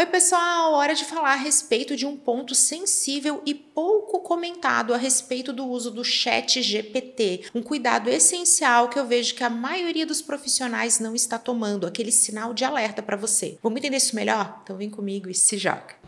Oi, pessoal! Hora de falar a respeito de um ponto sensível e pouco comentado a respeito do uso do chat GPT. Um cuidado essencial que eu vejo que a maioria dos profissionais não está tomando, aquele sinal de alerta para você. Vamos entender isso melhor? Então vem comigo e se joga.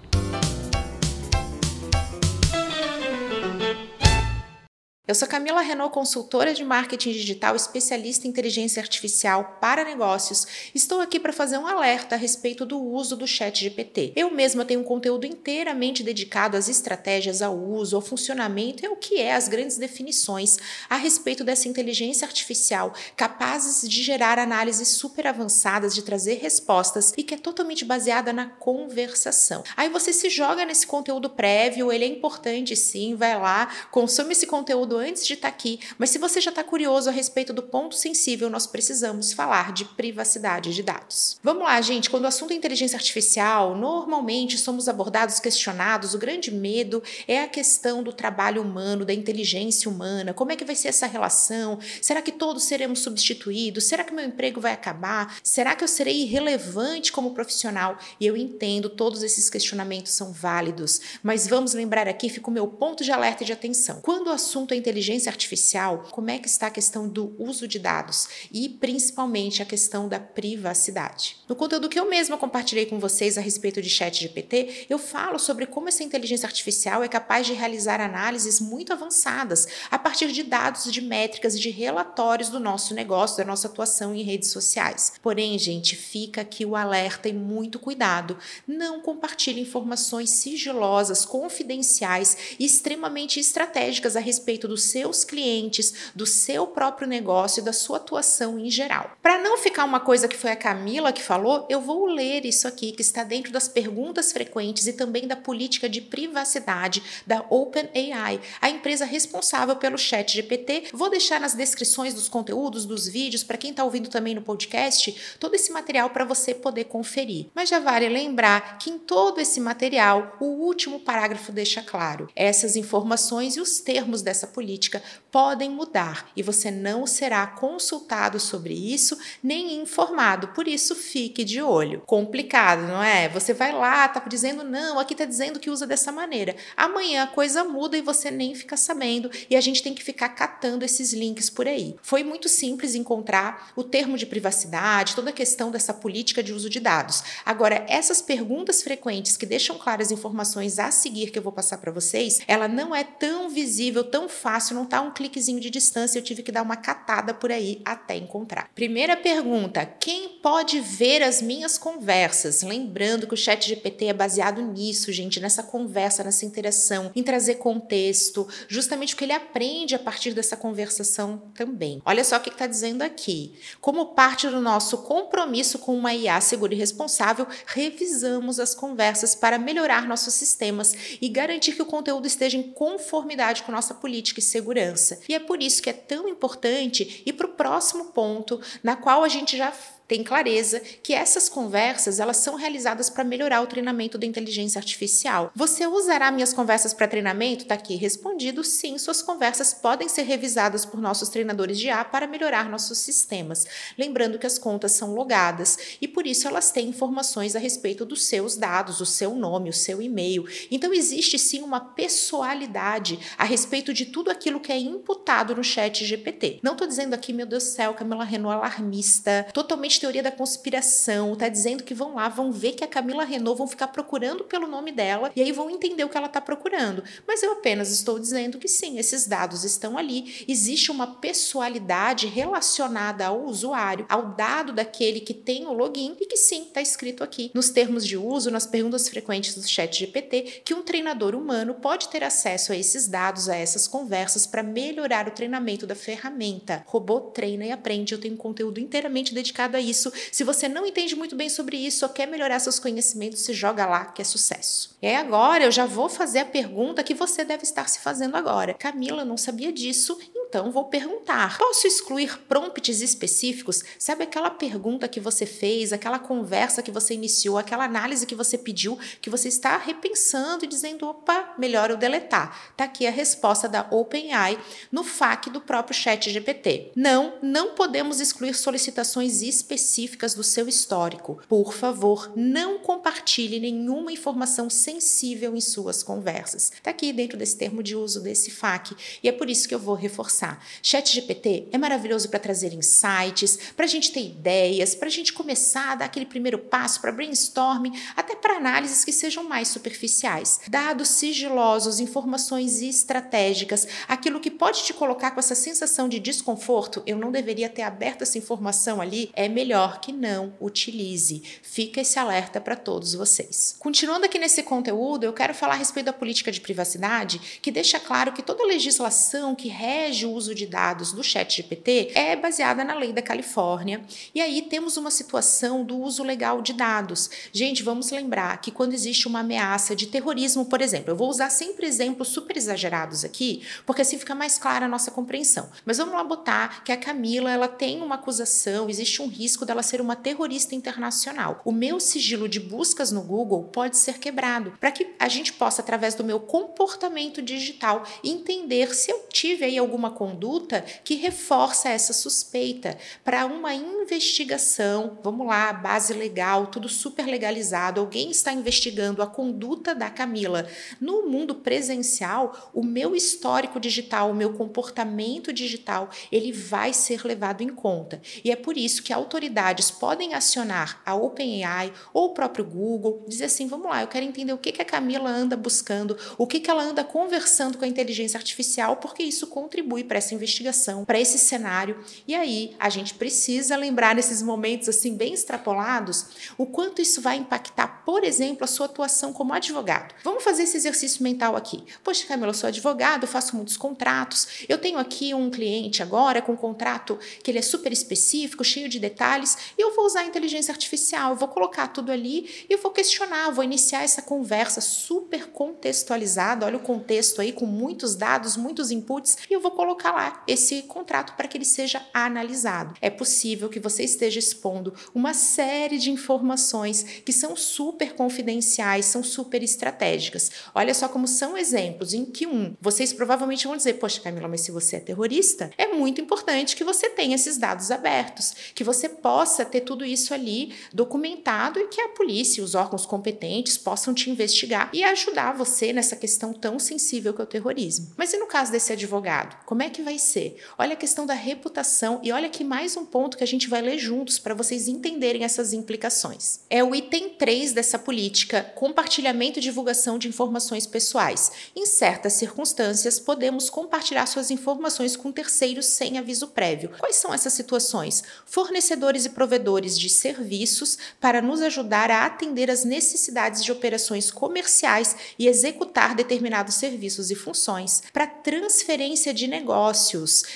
Eu sou Camila Renault, consultora de marketing digital, especialista em inteligência artificial para negócios. Estou aqui para fazer um alerta a respeito do uso do Chat GPT. Eu mesma tenho um conteúdo inteiramente dedicado às estratégias, ao uso, ao funcionamento e ao que é as grandes definições a respeito dessa inteligência artificial capazes de gerar análises super avançadas, de trazer respostas e que é totalmente baseada na conversação. Aí você se joga nesse conteúdo prévio, ele é importante sim, vai lá, consome esse conteúdo antes de estar tá aqui, mas se você já está curioso a respeito do ponto sensível, nós precisamos falar de privacidade de dados. Vamos lá, gente. Quando o assunto é inteligência artificial, normalmente somos abordados, questionados. O grande medo é a questão do trabalho humano, da inteligência humana. Como é que vai ser essa relação? Será que todos seremos substituídos? Será que meu emprego vai acabar? Será que eu serei irrelevante como profissional? E eu entendo, todos esses questionamentos são válidos, mas vamos lembrar aqui, fica o meu ponto de alerta e de atenção. Quando o assunto é inteligência artificial, como é que está a questão do uso de dados e principalmente a questão da privacidade. No conteúdo que eu mesma compartilhei com vocês a respeito de chat GPT, eu falo sobre como essa inteligência artificial é capaz de realizar análises muito avançadas a partir de dados, de métricas e de relatórios do nosso negócio, da nossa atuação em redes sociais. Porém, gente, fica aqui o alerta e muito cuidado. Não compartilhe informações sigilosas, confidenciais e extremamente estratégicas a respeito dos seus clientes, do seu próprio negócio e da sua atuação em geral. Para não ficar uma coisa que foi a Camila que falou, eu vou ler isso aqui que está dentro das perguntas frequentes e também da política de privacidade da OpenAI, a empresa responsável pelo Chat GPT. Vou deixar nas descrições dos conteúdos, dos vídeos, para quem está ouvindo também no podcast, todo esse material para você poder conferir. Mas já vale lembrar que em todo esse material, o último parágrafo deixa claro: essas informações e os termos dessa política política podem mudar e você não será consultado sobre isso nem informado. Por isso, fique de olho. Complicado, não é? Você vai lá, tá dizendo não, aqui tá dizendo que usa dessa maneira. Amanhã a coisa muda e você nem fica sabendo e a gente tem que ficar catando esses links por aí. Foi muito simples encontrar o termo de privacidade, toda a questão dessa política de uso de dados. Agora, essas perguntas frequentes que deixam claras informações a seguir que eu vou passar para vocês, ela não é tão visível, tão fácil, não tá um cliquezinho de distância, eu tive que dar uma catada por aí até encontrar. Primeira pergunta: quem pode ver as minhas conversas? Lembrando que o Chat GPT é baseado nisso, gente, nessa conversa, nessa interação, em trazer contexto, justamente porque ele aprende a partir dessa conversação também. Olha só o que está dizendo aqui. Como parte do nosso compromisso com uma IA segura e responsável, revisamos as conversas para melhorar nossos sistemas e garantir que o conteúdo esteja em conformidade com nossa política e segurança. E é por isso que é tão importante ir para o próximo ponto, na qual a gente já tem clareza que essas conversas elas são realizadas para melhorar o treinamento da inteligência artificial. Você usará minhas conversas para treinamento? Está aqui respondido sim, suas conversas podem ser revisadas por nossos treinadores de IA para melhorar nossos sistemas. Lembrando que as contas são logadas e por isso elas têm informações a respeito dos seus dados, o seu nome, o seu e-mail. Então existe sim uma pessoalidade a respeito de tudo aquilo que é imputado no chat GPT. Não estou dizendo aqui, meu Deus do céu, Camila Renault alarmista, totalmente teoria da conspiração, tá dizendo que vão lá, vão ver que a Camila Renault, vão ficar procurando pelo nome dela e aí vão entender o que ela está procurando. Mas eu apenas estou dizendo que sim, esses dados estão ali, existe uma pessoalidade relacionada ao usuário, ao dado daquele que tem o login e que sim, está escrito aqui nos termos de uso, nas perguntas frequentes do chat GPT, que um treinador humano pode ter acesso a esses dados, a essas conversas para melhorar o treinamento da ferramenta. Robô treina e aprende. Eu tenho um conteúdo inteiramente dedicado a isso isso. Se você não entende muito bem sobre isso ou quer melhorar seus conhecimentos, se joga lá que é sucesso. E agora eu já vou fazer a pergunta que você deve estar se fazendo agora. Camila, não sabia disso, então vou perguntar: posso excluir prompts específicos? Sabe aquela pergunta que você fez, aquela conversa que você iniciou, aquela análise que você pediu, que você está repensando e dizendo: opa, melhor eu deletar. Tá aqui a resposta da OpenAI no FAQ do próprio Chat GPT. Não, não podemos excluir solicitações específicas do seu histórico. Por favor, não compartilhe nenhuma informação sensível em suas conversas. Tá aqui dentro desse termo de uso desse FAQ. E é por isso que eu vou reforçar. Chat GPT é maravilhoso para trazer insights, para a gente ter ideias, para a gente começar a dar aquele primeiro passo para brainstorming, até para análises que sejam mais superficiais. Dados sigilosos, informações estratégicas, aquilo que pode te colocar com essa sensação de desconforto, eu não deveria ter aberto essa informação ali, é melhor que não utilize. Fica esse alerta para todos vocês. Continuando aqui nesse conteúdo, eu quero falar a respeito da política de privacidade, que deixa claro que toda legislação que rege o uso de dados do Chat GPT é baseada na lei da Califórnia. E aí temos uma situação do uso legal de dados. Gente, vamos lembrar que quando existe uma ameaça de terrorismo, por exemplo, eu vou usar sempre exemplos super exagerados aqui, porque assim fica mais clara a nossa compreensão. Mas vamos lá botar que a Camila ela tem uma acusação, existe um risco dela ser uma terrorista internacional. O meu sigilo de buscas no Google pode ser quebrado para que a gente possa, através do meu comportamento digital, entender se eu tive aí alguma conduta que reforça essa suspeita para uma investigação. Vamos lá, base legal, tudo super legalizado. Alguém está investigando a conduta da Camila. No mundo presencial, o meu histórico digital, o meu comportamento digital, ele vai ser levado em conta. E é por isso que autoridades podem acionar a OpenAI ou o próprio Google, dizer assim: vamos lá, eu quero entender o que, que a Camila anda buscando, o que, que ela anda conversando com a inteligência artificial, porque isso contribui para essa investigação, para esse cenário. E aí a gente precisa lembrar nesses momentos assim bem extrapolados o quanto isso vai impactar, por exemplo, a sua atuação como advogado. Vamos fazer esse exercício mental aqui. Poxa, Camila, eu sou advogado, faço muitos contratos. Eu tenho aqui um cliente agora com um contrato que ele é super específico, cheio de detalhes, e eu vou usar a inteligência artificial, eu vou colocar tudo ali e eu vou questionar, vou iniciar essa conversa super contextualizada. Olha o contexto aí com muitos dados, muitos inputs, e eu vou colocar lá esse contrato para que ele seja analisado. É possível que você esteja expondo uma série de informações que são super confidenciais, são super estratégicas. Olha só como são exemplos em que um, vocês provavelmente vão dizer, poxa, Camila, mas se você é terrorista, é muito importante que você tenha esses dados abertos, que você possa ter tudo isso ali documentado e que a polícia, os órgãos competentes possam te investigar e ajudar você nessa questão tão sensível que é o terrorismo. Mas e no caso desse advogado? Como é que vai ser? Olha a questão da reputação e olha aqui mais um ponto que a gente vai ler juntos para vocês entenderem essas implicações. É o item 3 dessa política, compartilhamento e divulgação de informações pessoais. Em certas circunstâncias, podemos compartilhar suas informações com terceiros sem aviso prévio. Quais são essas situações? Fornecedores e provedores de serviços para nos ajudar a atender às necessidades de operações comerciais e executar determinados serviços e funções. Para transferência de negócios,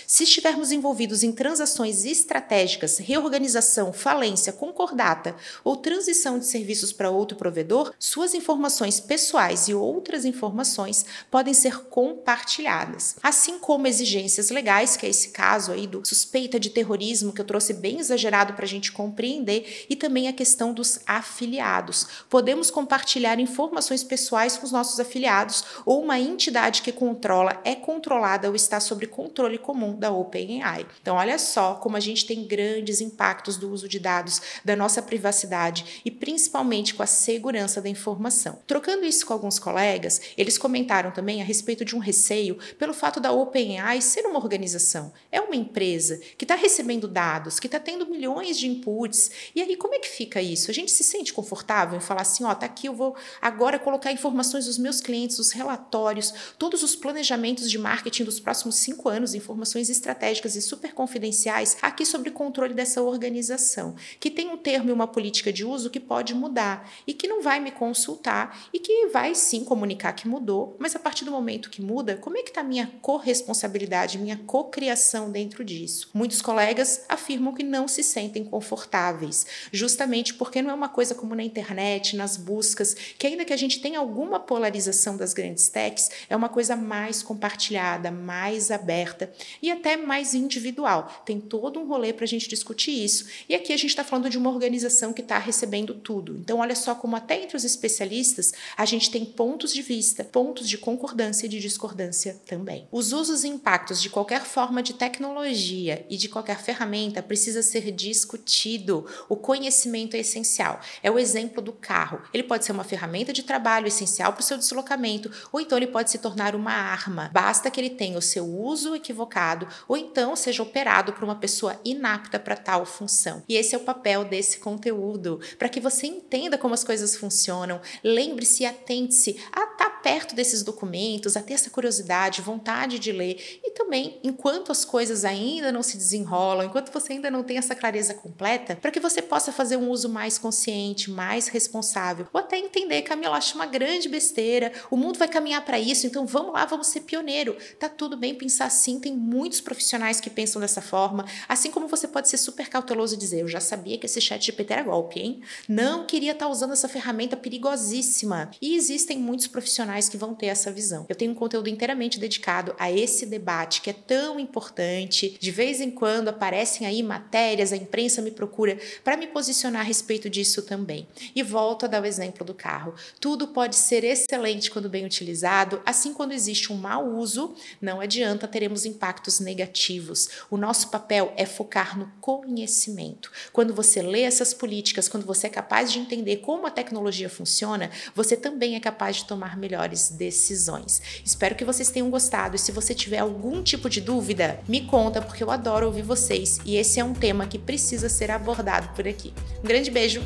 se estivermos envolvidos em transações estratégicas, reorganização, falência, concordata ou transição de serviços para outro provedor, suas informações pessoais e outras informações podem ser compartilhadas, assim como exigências legais, que é esse caso aí do suspeita de terrorismo que eu trouxe bem exagerado para a gente compreender, e também a questão dos afiliados. Podemos compartilhar informações pessoais com os nossos afiliados ou uma entidade que controla é controlada ou está sob controle comum da OpenAI. Então, olha só como a gente tem grandes impactos do uso de dados, da nossa privacidade e principalmente com a segurança da informação. Trocando isso com alguns colegas, eles comentaram também a respeito de um receio pelo fato da OpenAI ser uma organização, é uma empresa que está recebendo dados, que está tendo milhões de inputs. E aí, como é que fica isso? A gente se sente confortável em falar assim: ó, tá aqui, eu vou agora colocar informações dos meus clientes, os relatórios, todos os planejamentos de marketing dos próximos cinco anos, informações estratégicas e super confidenciais aqui sobre controle dessa organização, que tem um termo e uma política de uso que pode mudar e que não vai me consultar e que vai sim comunicar que mudou, mas a partir do momento que muda, como é que está minha corresponsabilidade, minha cocriação dentro disso? Muitos colegas afirmam que não se sentem confortáveis, justamente porque não é uma coisa como na internet, nas buscas, que ainda que a gente tenha alguma polarização das grandes techs, é uma coisa mais compartilhada, mais aberta aberta e até mais individual. Tem todo um rolê para a gente discutir isso. E aqui a gente está falando de uma organização que está recebendo tudo. Então, olha só como até entre os especialistas a gente tem pontos de vista, pontos de concordância e de discordância também. Os usos e impactos de qualquer forma de tecnologia e de qualquer ferramenta precisa ser discutido. O conhecimento é essencial. É o exemplo do carro. Ele pode ser uma ferramenta de trabalho essencial para o seu deslocamento, ou então ele pode se tornar uma arma. Basta que ele tenha o seu uso equivocado, ou então seja operado por uma pessoa inapta para tal função. E esse é o papel desse conteúdo, para que você entenda como as coisas funcionam. Lembre-se e atente-se a perto desses documentos, a ter essa curiosidade, vontade de ler e também, enquanto as coisas ainda não se desenrolam, enquanto você ainda não tem essa clareza completa, para que você possa fazer um uso mais consciente, mais responsável, ou até entender, Camila, acho uma grande besteira, o mundo vai caminhar para isso, então vamos lá, vamos ser pioneiro. Tá tudo bem pensar assim, tem muitos profissionais que pensam dessa forma, assim como você pode ser super cauteloso e dizer, eu já sabia que esse chat GPT era golpe, hein? Não queria estar tá usando essa ferramenta perigosíssima. E existem muitos profissionais que vão ter essa visão. Eu tenho um conteúdo inteiramente dedicado a esse debate que é tão importante. De vez em quando aparecem aí matérias, a imprensa me procura para me posicionar a respeito disso também. E volto a dar o exemplo do carro. Tudo pode ser excelente quando bem utilizado, assim quando existe um mau uso, não adianta teremos impactos negativos. O nosso papel é focar no conhecimento. Quando você lê essas políticas, quando você é capaz de entender como a tecnologia funciona, você também é capaz de tomar melhores decisões. Espero que vocês tenham gostado e se você tiver algum tipo de dúvida, me conta porque eu adoro ouvir vocês e esse é um tema que precisa ser abordado por aqui. Um grande beijo,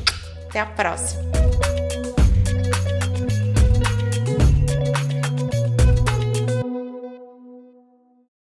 até a próxima!